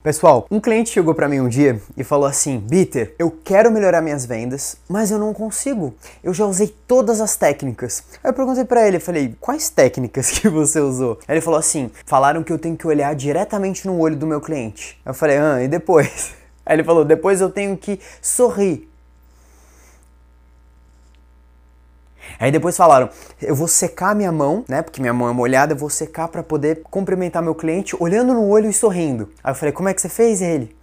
Pessoal, um cliente chegou para mim um dia e falou assim: Bitter, eu quero melhorar minhas vendas, mas eu não consigo. Eu já usei todas as técnicas. Aí eu perguntei para ele, falei: quais técnicas que você usou? Aí ele falou assim: falaram que eu tenho que olhar diretamente no olho do meu cliente. Eu falei: ah, e depois? Aí ele falou: depois eu tenho que sorrir. Aí depois falaram, eu vou secar minha mão, né? Porque minha mão é molhada, eu vou secar para poder cumprimentar meu cliente olhando no olho e sorrindo. Aí eu falei, como é que você fez ele?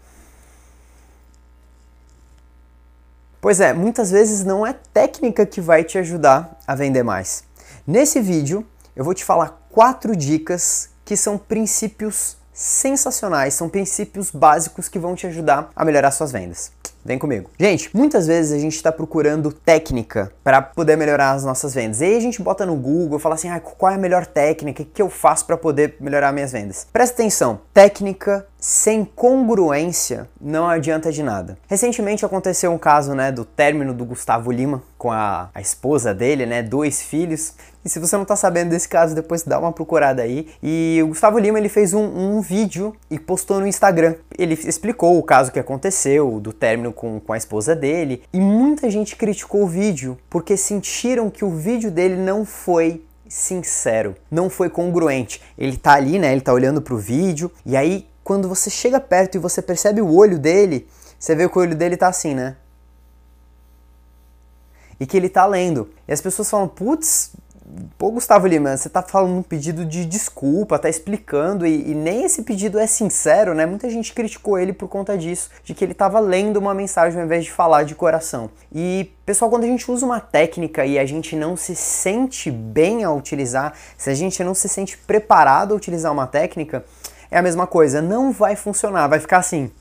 Pois é, muitas vezes não é técnica que vai te ajudar a vender mais. Nesse vídeo, eu vou te falar quatro dicas que são princípios sensacionais, são princípios básicos que vão te ajudar a melhorar suas vendas. Vem comigo. Gente, muitas vezes a gente está procurando técnica para poder melhorar as nossas vendas. E aí a gente bota no Google fala assim: ah, qual é a melhor técnica? O que eu faço para poder melhorar minhas vendas? Presta atenção: técnica sem congruência não adianta de nada. Recentemente aconteceu um caso, né, do término do Gustavo Lima com a, a esposa dele, né, dois filhos. E se você não tá sabendo desse caso, depois dá uma procurada aí. E o Gustavo Lima, ele fez um, um vídeo e postou no Instagram. Ele explicou o caso que aconteceu, do término com, com a esposa dele. E muita gente criticou o vídeo, porque sentiram que o vídeo dele não foi sincero, não foi congruente. Ele tá ali, né, ele tá olhando pro vídeo, e aí quando você chega perto e você percebe o olho dele, você vê que o olho dele tá assim, né? E que ele tá lendo. E as pessoas falam, putz, pô, Gustavo Lima, você tá falando um pedido de desculpa, tá explicando, e, e, nem esse pedido é sincero, né? Muita gente criticou ele por conta disso, de que ele tava lendo uma mensagem ao invés de falar de coração. E, pessoal, quando a gente usa uma técnica e a gente não se sente bem a utilizar, se a gente não se sente preparado a utilizar uma técnica, é a mesma coisa, não vai funcionar, vai ficar assim.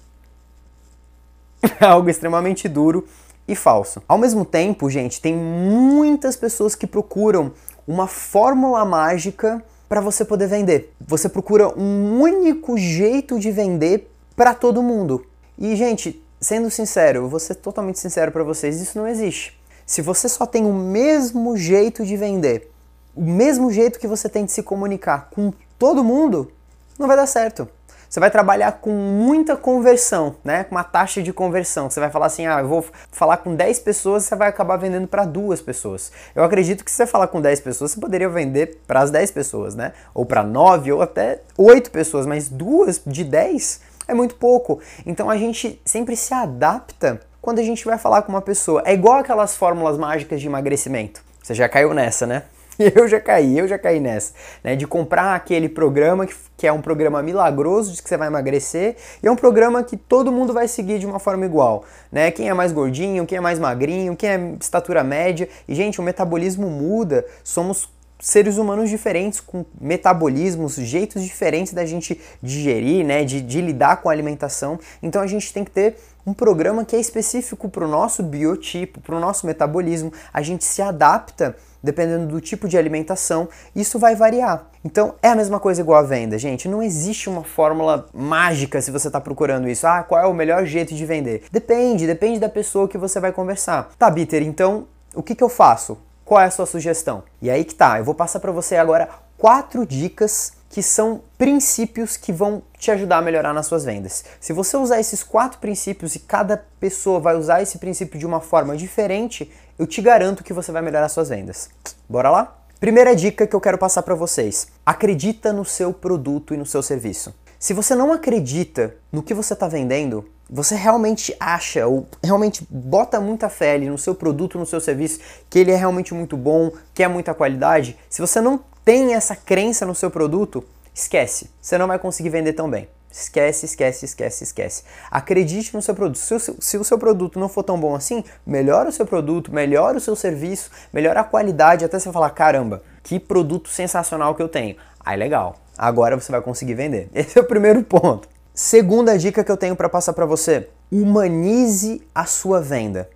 Algo extremamente duro e falso. Ao mesmo tempo, gente, tem muitas pessoas que procuram uma fórmula mágica para você poder vender. Você procura um único jeito de vender para todo mundo. E, gente, sendo sincero, eu vou ser totalmente sincero para vocês, isso não existe. Se você só tem o mesmo jeito de vender, o mesmo jeito que você tem de se comunicar com todo mundo, não vai dar certo. Você vai trabalhar com muita conversão, né? Com uma taxa de conversão. Você vai falar assim: ah, eu vou falar com 10 pessoas, você vai acabar vendendo para duas pessoas. Eu acredito que se você falar com 10 pessoas, você poderia vender para as 10 pessoas, né? Ou para 9 ou até 8 pessoas, mas duas de 10 é muito pouco. Então a gente sempre se adapta quando a gente vai falar com uma pessoa. É igual aquelas fórmulas mágicas de emagrecimento. Você já caiu nessa, né? Eu já caí, eu já caí nessa, né? De comprar aquele programa que, que é um programa milagroso de que você vai emagrecer e é um programa que todo mundo vai seguir de uma forma igual, né? Quem é mais gordinho, quem é mais magrinho, quem é estatura média. E, gente, o metabolismo muda, somos seres humanos diferentes, com metabolismos, jeitos diferentes da gente digerir, né? De, de lidar com a alimentação. Então a gente tem que ter um programa que é específico para o nosso biotipo, para o nosso metabolismo. A gente se adapta dependendo do tipo de alimentação, isso vai variar. Então é a mesma coisa igual a venda, gente. Não existe uma fórmula mágica se você está procurando isso. Ah, qual é o melhor jeito de vender? Depende, depende da pessoa que você vai conversar. Tá, Bitter, então o que, que eu faço? Qual é a sua sugestão? E aí que tá, eu vou passar para você agora quatro dicas que são princípios que vão te ajudar a melhorar nas suas vendas. Se você usar esses quatro princípios e cada pessoa vai usar esse princípio de uma forma diferente, eu te garanto que você vai melhorar suas vendas. Bora lá? Primeira dica que eu quero passar para vocês: acredita no seu produto e no seu serviço. Se você não acredita no que você está vendendo, você realmente acha ou realmente bota muita fé ali no seu produto, no seu serviço, que ele é realmente muito bom, que é muita qualidade, se você não tem essa crença no seu produto, esquece. Você não vai conseguir vender tão bem. Esquece, esquece, esquece, esquece. Acredite no seu produto. Se o seu, se o seu, produto não for tão bom assim, melhora o seu produto, melhora o seu serviço, melhora a qualidade, até você falar: caramba, que produto sensacional que eu tenho. Aí legal, agora você vai conseguir vender. Esse é o primeiro ponto. Segunda dica que eu tenho para passar para você: humanize a sua venda.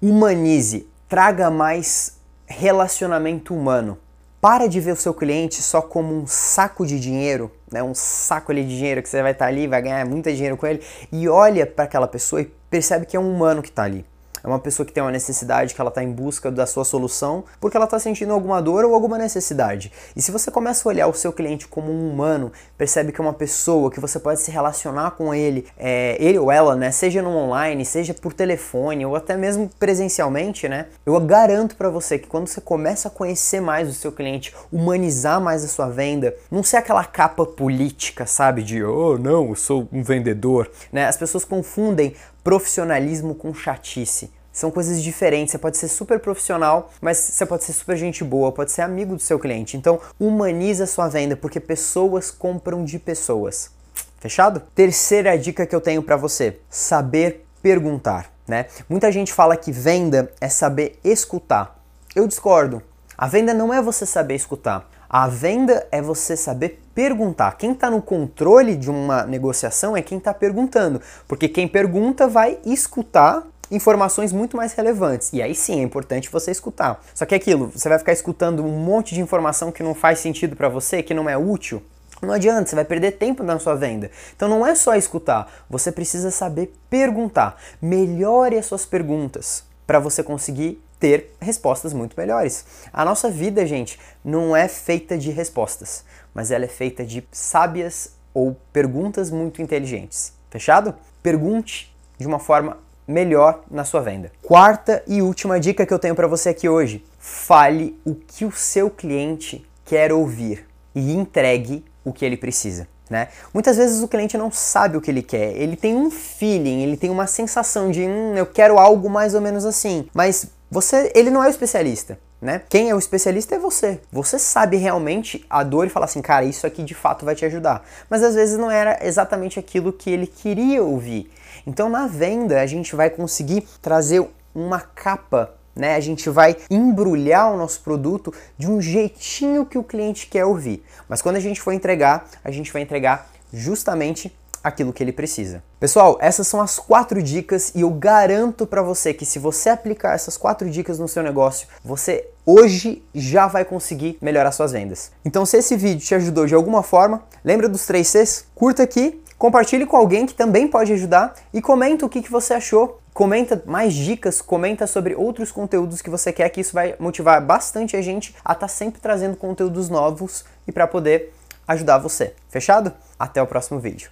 Humanize, traga mais relacionamento humano. Para de ver o seu cliente só como um saco de dinheiro, né? um saco ali de dinheiro que você vai estar tá ali, vai ganhar muito dinheiro com ele, e olha para aquela pessoa e percebe que é um humano que está ali. É uma pessoa que tem uma necessidade, que ela está em busca da sua solução, porque ela está sentindo alguma dor ou alguma necessidade. E se você começa a olhar o seu cliente como um humano, percebe que é uma pessoa, que você pode se relacionar com ele, é, ele ou ela, né, seja no online, seja por telefone ou até mesmo presencialmente, né, eu garanto para você que quando você começa a conhecer mais o seu cliente, humanizar mais a sua venda, não ser aquela capa política, sabe, de oh não, eu sou um vendedor, né, as pessoas confundem profissionalismo com chatice. São coisas diferentes. Você pode ser super profissional, mas você pode ser super gente boa, pode ser amigo do seu cliente. Então, humaniza a sua venda, porque pessoas compram de pessoas. Fechado? Terceira dica que eu tenho para você: saber perguntar, né? Muita gente fala que venda é saber escutar. Eu discordo. A venda não é você saber escutar. A venda é você saber perguntar. Quem está no controle de uma negociação é quem está perguntando, porque quem pergunta vai escutar informações muito mais relevantes. E aí sim é importante você escutar. Só que é aquilo, você vai ficar escutando um monte de informação que não faz sentido para você, que não é útil. Não adianta, você vai perder tempo na sua venda. Então não é só escutar, você precisa saber perguntar. Melhore as suas perguntas para você conseguir ter respostas muito melhores. A nossa vida, gente, não é feita de respostas, mas ela é feita de sábias ou perguntas muito inteligentes. Fechado? Pergunte de uma forma melhor na sua venda. Quarta e última dica que eu tenho para você aqui hoje: fale o que o seu cliente quer ouvir e entregue o que ele precisa. Né? Muitas vezes o cliente não sabe o que ele quer, ele tem um feeling, ele tem uma sensação de hum, eu quero algo mais ou menos assim, mas você, ele não é o especialista. Né? Quem é o especialista é você. Você sabe realmente a dor e fala assim, cara, isso aqui de fato vai te ajudar. Mas às vezes não era exatamente aquilo que ele queria ouvir. Então na venda a gente vai conseguir trazer uma capa né? A gente vai embrulhar o nosso produto de um jeitinho que o cliente quer ouvir. Mas quando a gente for entregar, a gente vai entregar justamente aquilo que ele precisa. Pessoal, essas são as quatro dicas e eu garanto para você que se você aplicar essas quatro dicas no seu negócio, você hoje já vai conseguir melhorar suas vendas. Então, se esse vídeo te ajudou de alguma forma, lembra dos três Cs? Curta aqui, compartilhe com alguém que também pode ajudar e comenta o que, que você achou. Comenta mais dicas, comenta sobre outros conteúdos que você quer, que isso vai motivar bastante a gente a estar tá sempre trazendo conteúdos novos e para poder ajudar você. Fechado? Até o próximo vídeo.